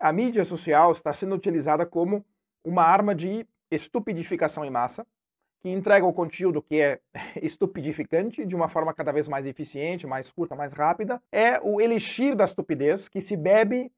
a mídia social está sendo utilizada como uma arma de estupidificação em massa, que entrega o conteúdo que é estupidificante de uma forma cada vez mais eficiente, mais curta, mais rápida. É o elixir da estupidez que se bebe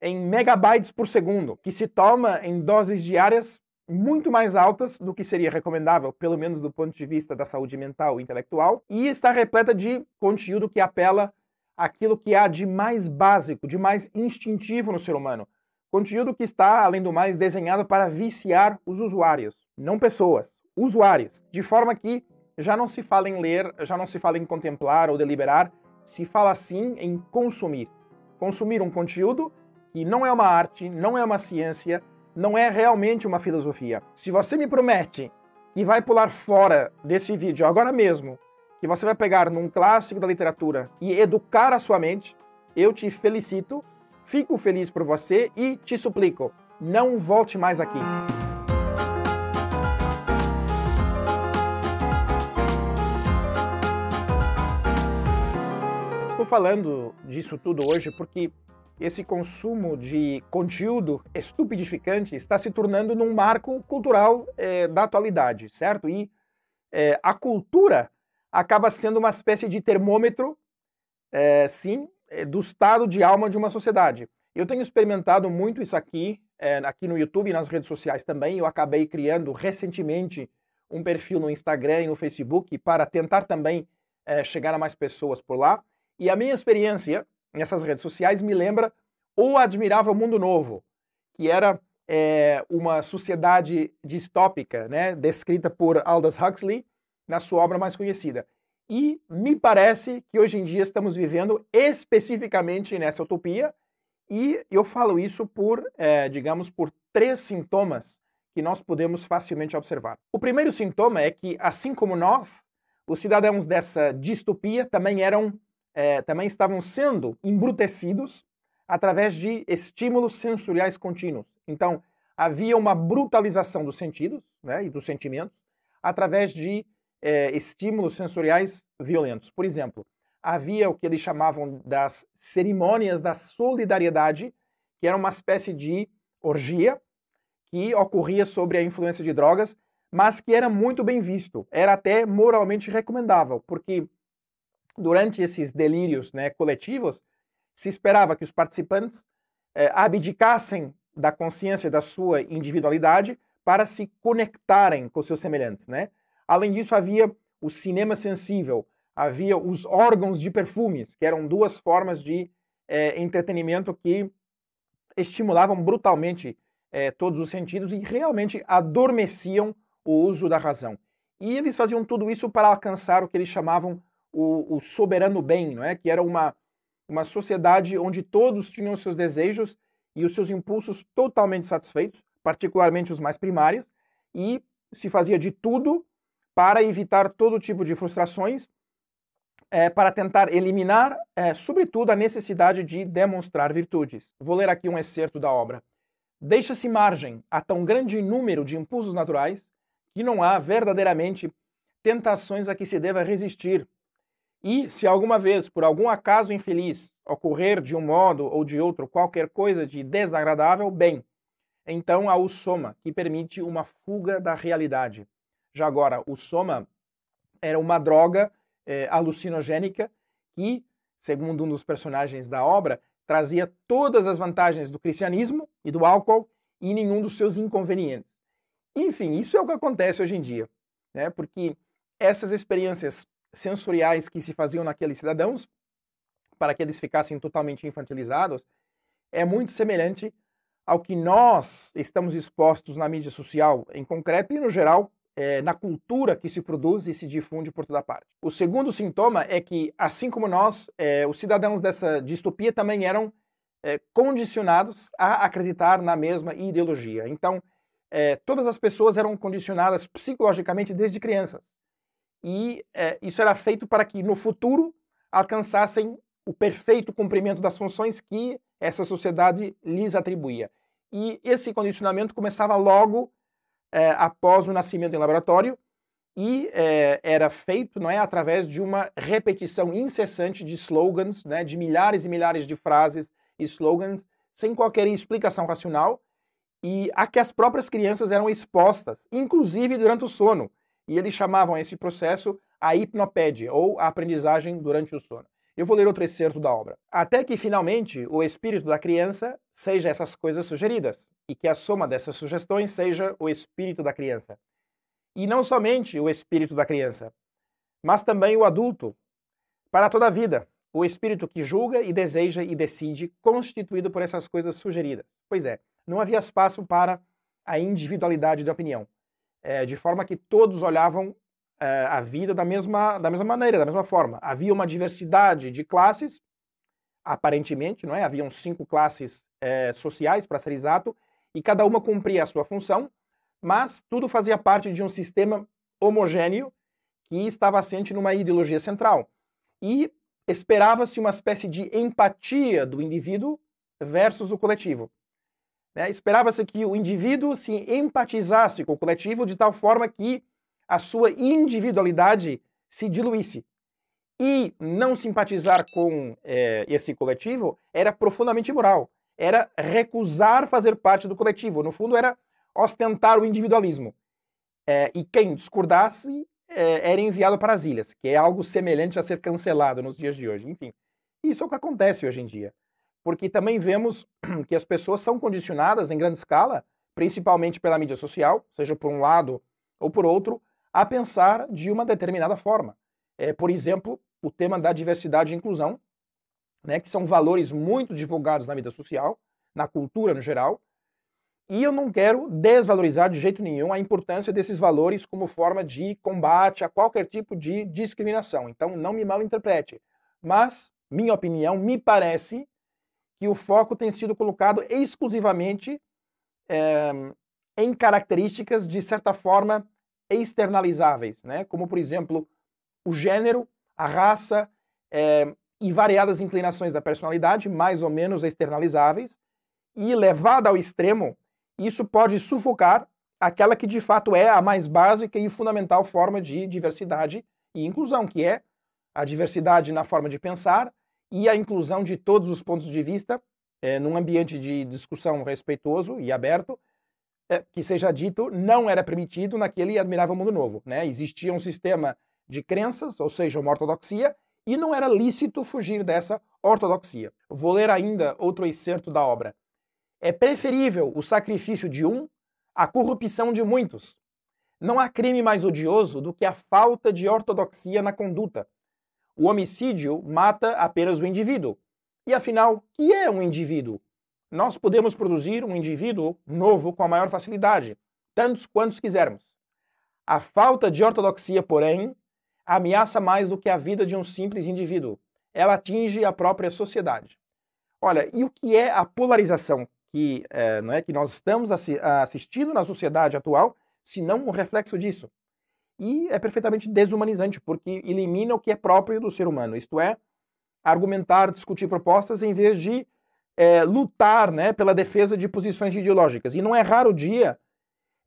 em megabytes por segundo, que se toma em doses diárias muito mais altas do que seria recomendável, pelo menos do ponto de vista da saúde mental e intelectual, e está repleta de conteúdo que apela àquilo que há de mais básico, de mais instintivo no ser humano. Conteúdo que está, além do mais, desenhado para viciar os usuários, não pessoas, usuários, de forma que já não se fala em ler, já não se fala em contemplar ou deliberar, se fala sim em consumir. Consumir um conteúdo que não é uma arte, não é uma ciência, não é realmente uma filosofia. Se você me promete que vai pular fora desse vídeo agora mesmo, que você vai pegar num clássico da literatura e educar a sua mente, eu te felicito, fico feliz por você e te suplico, não volte mais aqui. Estou falando disso tudo hoje porque esse consumo de conteúdo estupidificante está se tornando num marco cultural é, da atualidade, certo? E é, a cultura acaba sendo uma espécie de termômetro, é, sim, do estado de alma de uma sociedade. Eu tenho experimentado muito isso aqui, aqui no YouTube e nas redes sociais também. Eu acabei criando recentemente um perfil no Instagram e no Facebook para tentar também chegar a mais pessoas por lá. E a minha experiência nessas redes sociais me lembra o Admirável Mundo Novo, que era é, uma sociedade distópica, né, descrita por Aldous Huxley na sua obra mais conhecida. E me parece que hoje em dia estamos vivendo especificamente nessa utopia, e eu falo isso por, é, digamos, por três sintomas que nós podemos facilmente observar. O primeiro sintoma é que, assim como nós, os cidadãos dessa distopia também eram é, também estavam sendo embrutecidos através de estímulos sensoriais contínuos. Então, havia uma brutalização dos sentidos né, e dos sentimentos através de é, estímulos sensoriais violentos. Por exemplo, havia o que eles chamavam das cerimônias da solidariedade, que era uma espécie de orgia que ocorria sobre a influência de drogas, mas que era muito bem visto, era até moralmente recomendável, porque durante esses delírios né, coletivos, se esperava que os participantes eh, abdicassem da consciência da sua individualidade para se conectarem com seus semelhantes. Né? Além disso, havia o cinema sensível, havia os órgãos de perfumes, que eram duas formas de eh, entretenimento que estimulavam brutalmente eh, todos os sentidos e realmente adormeciam o uso da razão. E eles faziam tudo isso para alcançar o que eles chamavam o, o soberano bem, não é? que era uma, uma sociedade onde todos tinham seus desejos e os seus impulsos totalmente satisfeitos, particularmente os mais primários, e se fazia de tudo para evitar todo tipo de frustrações, é, para tentar eliminar, é, sobretudo, a necessidade de demonstrar virtudes. Vou ler aqui um excerto da obra. Deixa-se margem a tão grande número de impulsos naturais que não há verdadeiramente tentações a que se deva resistir, e se alguma vez, por algum acaso infeliz, ocorrer de um modo ou de outro qualquer coisa de desagradável, bem, então há o soma, que permite uma fuga da realidade. Já agora, o soma era uma droga é, alucinogênica que, segundo um dos personagens da obra, trazia todas as vantagens do cristianismo e do álcool e nenhum dos seus inconvenientes. Enfim, isso é o que acontece hoje em dia, né? porque essas experiências sensoriais que se faziam naqueles cidadãos, para que eles ficassem totalmente infantilizados, é muito semelhante ao que nós estamos expostos na mídia social, em concreto e no geral, é, na cultura que se produz e se difunde por toda parte. O segundo sintoma é que, assim como nós, é, os cidadãos dessa distopia também eram é, condicionados a acreditar na mesma ideologia. Então, é, todas as pessoas eram condicionadas psicologicamente desde crianças e é, isso era feito para que no futuro alcançassem o perfeito cumprimento das funções que essa sociedade lhes atribuía. E esse condicionamento começava logo é, após o nascimento em laboratório e é, era feito não é, através de uma repetição incessante de slogans, né, de milhares e milhares de frases e slogans sem qualquer explicação racional e a que as próprias crianças eram expostas, inclusive durante o sono. E eles chamavam esse processo a hipnopédia, ou a aprendizagem durante o sono. Eu vou ler outro excerto da obra. Até que finalmente o espírito da criança seja essas coisas sugeridas, e que a soma dessas sugestões seja o espírito da criança. E não somente o espírito da criança, mas também o adulto, para toda a vida, o espírito que julga e deseja e decide, constituído por essas coisas sugeridas. Pois é, não havia espaço para a individualidade de opinião, é, de forma que todos olhavam é, a vida da mesma, da mesma maneira, da mesma forma. Havia uma diversidade de classes, aparentemente, não é? Haviam cinco classes é, sociais, para ser exato, e cada uma cumpria a sua função, mas tudo fazia parte de um sistema homogêneo que estava assente numa ideologia central. E esperava-se uma espécie de empatia do indivíduo versus o coletivo. Né? Esperava-se que o indivíduo se empatizasse com o coletivo de tal forma que a sua individualidade se diluísse. E não simpatizar com é, esse coletivo era profundamente imoral. Era recusar fazer parte do coletivo. No fundo, era ostentar o individualismo. É, e quem discordasse é, era enviado para as ilhas, que é algo semelhante a ser cancelado nos dias de hoje. Enfim, isso é o que acontece hoje em dia. Porque também vemos que as pessoas são condicionadas em grande escala, principalmente pela mídia social, seja por um lado ou por outro, a pensar de uma determinada forma. É, por exemplo, o tema da diversidade e inclusão, né, que são valores muito divulgados na vida social, na cultura no geral, e eu não quero desvalorizar de jeito nenhum a importância desses valores como forma de combate a qualquer tipo de discriminação. Então, não me malinterprete. Mas, minha opinião, me parece que o foco tem sido colocado exclusivamente é, em características, de certa forma, externalizáveis, né? como, por exemplo, o gênero, a raça é, e variadas inclinações da personalidade, mais ou menos externalizáveis, e levada ao extremo, isso pode sufocar aquela que de fato é a mais básica e fundamental forma de diversidade e inclusão, que é a diversidade na forma de pensar e a inclusão de todos os pontos de vista é, num ambiente de discussão respeitoso e aberto, é, que seja dito, não era permitido naquele admirável mundo novo. Né? Existia um sistema de crenças, ou seja, uma ortodoxia, e não era lícito fugir dessa ortodoxia. Vou ler ainda outro excerto da obra. É preferível o sacrifício de um à corrupção de muitos. Não há crime mais odioso do que a falta de ortodoxia na conduta. O homicídio mata apenas o indivíduo. E afinal, que é um indivíduo? nós podemos produzir um indivíduo novo com a maior facilidade, tantos quantos quisermos. A falta de ortodoxia, porém, ameaça mais do que a vida de um simples indivíduo. Ela atinge a própria sociedade. Olha, e o que é a polarização que, é, não é, que nós estamos assistindo na sociedade atual, se não um reflexo disso? E é perfeitamente desumanizante, porque elimina o que é próprio do ser humano, isto é, argumentar, discutir propostas em vez de é, lutar né, pela defesa de posições ideológicas. E não é raro o dia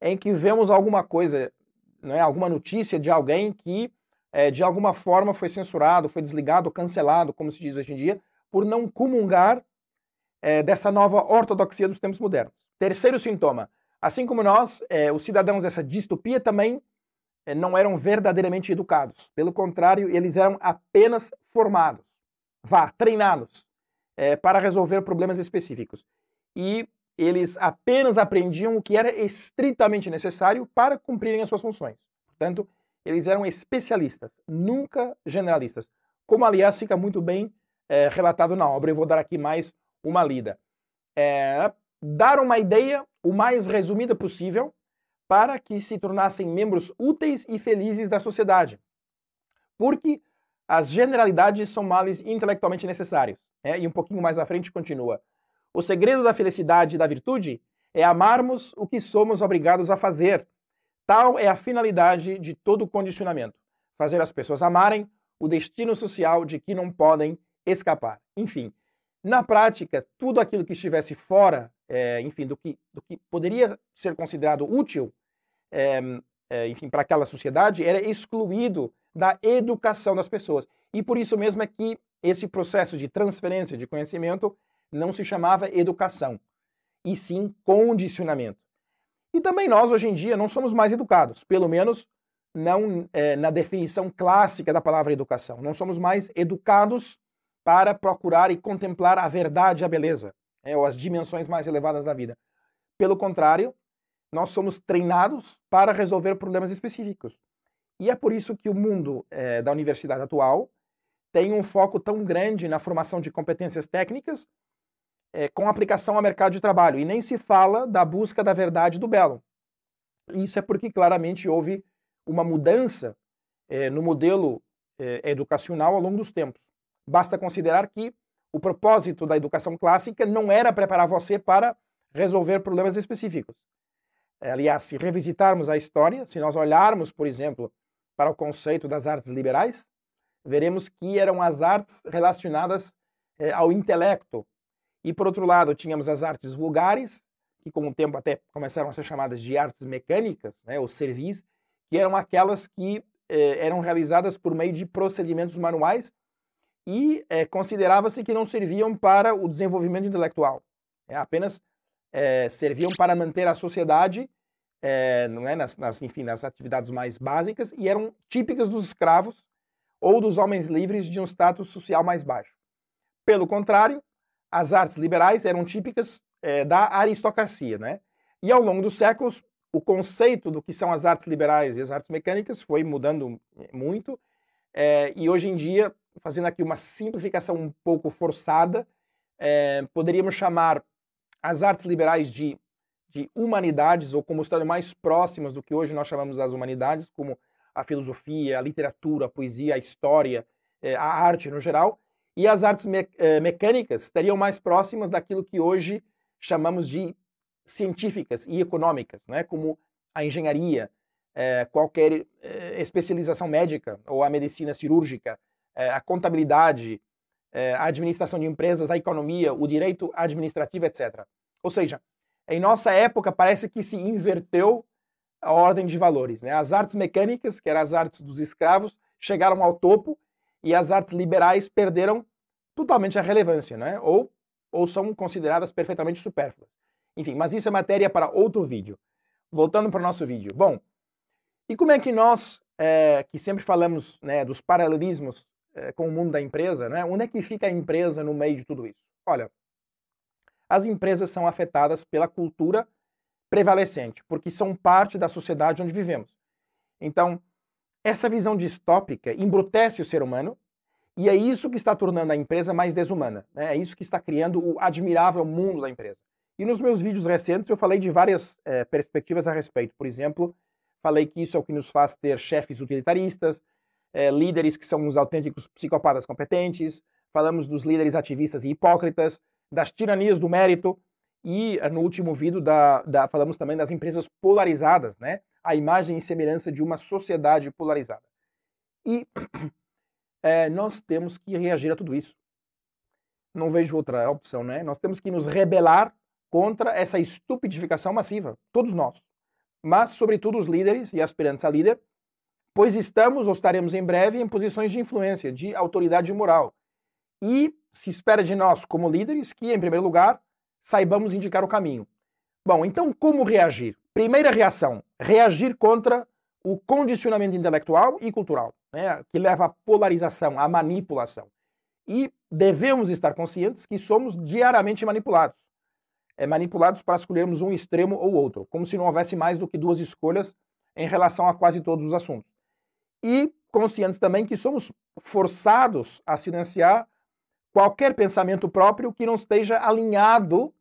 em que vemos alguma coisa, é, alguma notícia de alguém que é, de alguma forma foi censurado, foi desligado, cancelado, como se diz hoje em dia, por não comungar é, dessa nova ortodoxia dos tempos modernos. Terceiro sintoma: assim como nós, é, os cidadãos dessa distopia também é, não eram verdadeiramente educados. Pelo contrário, eles eram apenas formados, vá, treinados é, para resolver problemas específicos. E eles apenas aprendiam o que era estritamente necessário para cumprirem as suas funções. Portanto, eles eram especialistas, nunca generalistas. Como, aliás, fica muito bem é, relatado na obra. Eu vou dar aqui mais uma lida. É, dar uma ideia o mais resumida possível para que se tornassem membros úteis e felizes da sociedade. Porque as generalidades são males intelectualmente necessários. É, e um pouquinho mais à frente continua. O segredo da felicidade e da virtude é amarmos o que somos obrigados a fazer. Tal é a finalidade de todo condicionamento: fazer as pessoas amarem o destino social de que não podem escapar. Enfim, na prática, tudo aquilo que estivesse fora, é, enfim, do que, do que poderia ser considerado útil, é, é, enfim, para aquela sociedade, era excluído da educação das pessoas. E por isso mesmo é que esse processo de transferência de conhecimento não se chamava educação, e sim condicionamento. E também nós, hoje em dia, não somos mais educados, pelo menos não é, na definição clássica da palavra educação. Não somos mais educados para procurar e contemplar a verdade a beleza, é, ou as dimensões mais elevadas da vida. Pelo contrário, nós somos treinados para resolver problemas específicos. E é por isso que o mundo é, da universidade atual tem um foco tão grande na formação de competências técnicas é, com aplicação ao mercado de trabalho. E nem se fala da busca da verdade do belo. Isso é porque claramente houve uma mudança é, no modelo é, educacional ao longo dos tempos. Basta considerar que o propósito da educação clássica não era preparar você para resolver problemas específicos. Aliás, se revisitarmos a história, se nós olharmos, por exemplo, para o conceito das artes liberais, veremos que eram as artes relacionadas é, ao intelecto. E, por outro lado, tínhamos as artes vulgares, que com o tempo até começaram a ser chamadas de artes mecânicas, né, ou servis, que eram aquelas que eh, eram realizadas por meio de procedimentos manuais e eh, considerava-se que não serviam para o desenvolvimento intelectual. É, apenas serviam para manter a sociedade não é, nas, nas, enfim, nas atividades mais básicas e eram típicas dos escravos ou dos homens livres de um status social mais baixo. Pelo contrário, as artes liberais eram típicas é, da aristocracia, né? E ao longo dos séculos, o conceito do que são as artes liberais e as artes mecânicas foi mudando muito. É, e hoje em dia, fazendo aqui uma simplificação um pouco forçada, é, poderíamos chamar as artes liberais de, de humanidades, ou como estando mais próximas do que hoje nós chamamos das humanidades, como a filosofia, a literatura, a poesia, a história, é, a arte no geral, e as artes me é, mecânicas estariam mais próximas daquilo que hoje chamamos de científicas e econômicas, né? como a engenharia, é, qualquer é, especialização médica ou a medicina cirúrgica, é, a contabilidade, a administração de empresas, a economia, o direito administrativo, etc. Ou seja, em nossa época parece que se inverteu a ordem de valores. Né? As artes mecânicas, que eram as artes dos escravos, chegaram ao topo e as artes liberais perderam totalmente a relevância, né? ou, ou são consideradas perfeitamente supérfluas. Enfim, mas isso é matéria para outro vídeo. Voltando para o nosso vídeo. Bom, e como é que nós, é, que sempre falamos né, dos paralelismos é, com o mundo da empresa, né, onde é que fica a empresa no meio de tudo isso? Olha, as empresas são afetadas pela cultura prevalecente, porque são parte da sociedade onde vivemos. Então, essa visão distópica embrutece o ser humano e é isso que está tornando a empresa mais desumana. Né? É isso que está criando o admirável mundo da empresa. E nos meus vídeos recentes eu falei de várias é, perspectivas a respeito. Por exemplo, falei que isso é o que nos faz ter chefes utilitaristas, é, líderes que são os autênticos psicopatas competentes, falamos dos líderes ativistas e hipócritas, das tiranias do mérito, e no último vídeo da, da, falamos também das empresas polarizadas, né? a imagem e semelhança de uma sociedade polarizada. E é, nós temos que reagir a tudo isso. Não vejo outra opção, né? Nós temos que nos rebelar contra essa estupidificação massiva, todos nós. Mas, sobretudo, os líderes e aspirantes a líder, pois estamos ou estaremos em breve em posições de influência, de autoridade moral. E se espera de nós, como líderes, que, em primeiro lugar, saibamos indicar o caminho. Bom, então como reagir? Primeira reação: reagir contra o condicionamento intelectual e cultural, né, que leva à polarização, à manipulação. E devemos estar conscientes que somos diariamente manipulados. É, manipulados para escolhermos um extremo ou outro, como se não houvesse mais do que duas escolhas em relação a quase todos os assuntos. E conscientes também que somos forçados a silenciar qualquer pensamento próprio que não esteja alinhado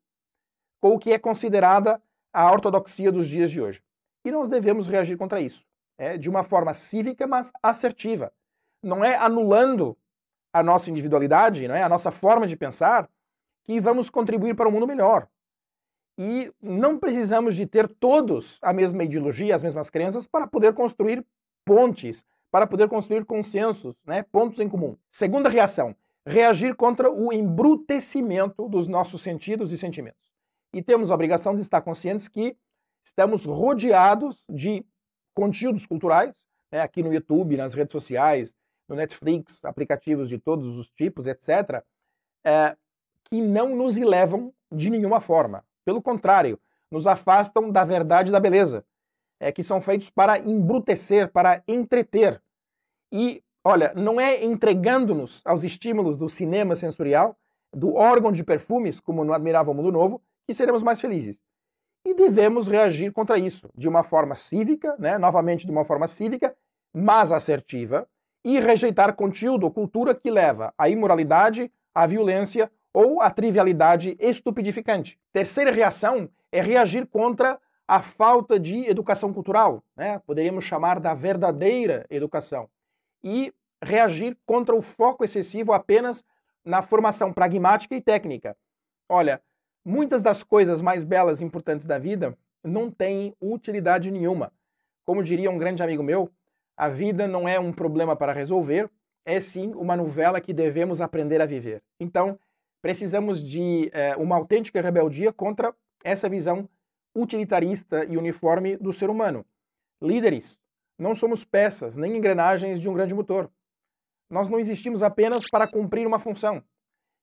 com o que é considerada a ortodoxia dos dias de hoje. E nós devemos reagir contra isso, é, de uma forma cívica, mas assertiva. Não é anulando a nossa individualidade, não é a nossa forma de pensar, que vamos contribuir para um mundo melhor. E não precisamos de ter todos a mesma ideologia, as mesmas crenças para poder construir pontes, para poder construir consensos, né, pontos em comum. Segunda reação, reagir contra o embrutecimento dos nossos sentidos e sentimentos. E temos a obrigação de estar conscientes que estamos rodeados de conteúdos culturais, né, aqui no YouTube, nas redes sociais, no Netflix, aplicativos de todos os tipos, etc., é, que não nos elevam de nenhuma forma. Pelo contrário, nos afastam da verdade e da beleza, é, que são feitos para embrutecer, para entreter. E, olha, não é entregando-nos aos estímulos do cinema sensorial, do órgão de perfumes, como no Admirável Mundo Novo, que seremos mais felizes. E devemos reagir contra isso de uma forma cívica, né? novamente de uma forma cívica, mas assertiva, e rejeitar conteúdo ou cultura que leva à imoralidade, à violência ou à trivialidade estupidificante. Terceira reação é reagir contra a falta de educação cultural, né? poderíamos chamar da verdadeira educação, e reagir contra o foco excessivo apenas na formação pragmática e técnica. Olha, muitas das coisas mais belas e importantes da vida não têm utilidade nenhuma. Como diria um grande amigo meu, a vida não é um problema para resolver, é sim uma novela que devemos aprender a viver. Então, precisamos de é, uma autêntica rebeldia contra essa visão utilitarista e uniforme do ser humano. Líderes, não somos peças nem engrenagens de um grande motor. Nós não existimos apenas para cumprir uma função.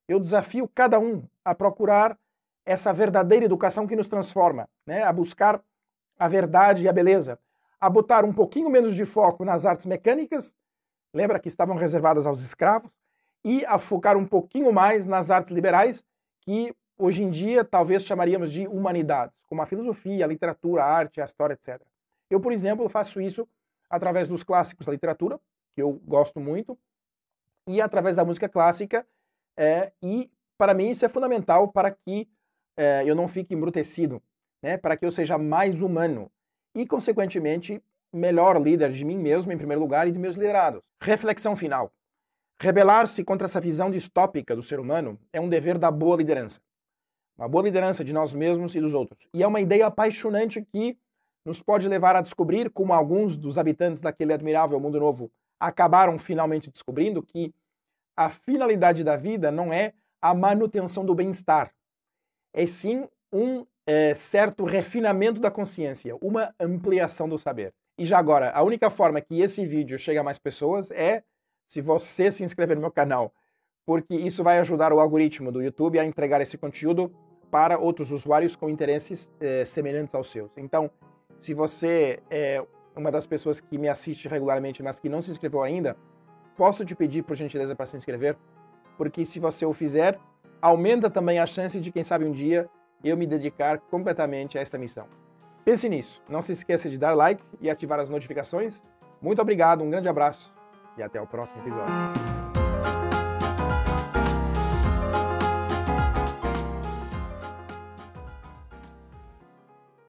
Eu desafio cada um a procurar essa verdadeira educação que nos transforma, né? a buscar a verdade e a beleza, a botar um pouquinho menos de foco nas artes mecânicas, lembra que estavam reservadas aos escravos, e a focar um pouquinho mais nas artes liberais, que hoje em dia talvez chamaríamos de humanidades, como a filosofia, a literatura, a arte, a história, etc. Eu, por exemplo, faço isso através dos clássicos da literatura, que eu gosto muito, e através da música clássica, é, e para mim isso é fundamental para que é, eu não fique embrutecido, né, para que eu seja mais humano e, consequentemente, melhor líder de mim mesmo, em primeiro lugar, e de meus liderados. Reflexão final. Rebelar-se contra essa visão distópica do ser humano é um dever da boa liderança. Uma boa liderança de nós mesmos e dos outros. E é uma ideia apaixonante que nos pode levar a descobrir, como alguns dos habitantes daquele admirável mundo novo acabaram finalmente descobrindo, que a finalidade da vida não é a manutenção do bem-estar, é sim um é, certo refinamento da consciência, uma ampliação do saber. E já agora, a única forma que esse vídeo chega a mais pessoas é se você se inscrever no meu canal, porque isso vai ajudar o algoritmo do YouTube a entregar esse conteúdo para outros usuários com interesses é, semelhantes aos seus. Então, se você é uma das pessoas que me assiste regularmente, mas que não se inscreveu ainda, posso te pedir, por gentileza, para se inscrever, porque se você o fizer, aumenta também a chance de, quem sabe um dia, eu me dedicar completamente a esta missão. Pense nisso, não se esqueça de dar like e ativar as notificações. Muito obrigado, um grande abraço e até o próximo episódio.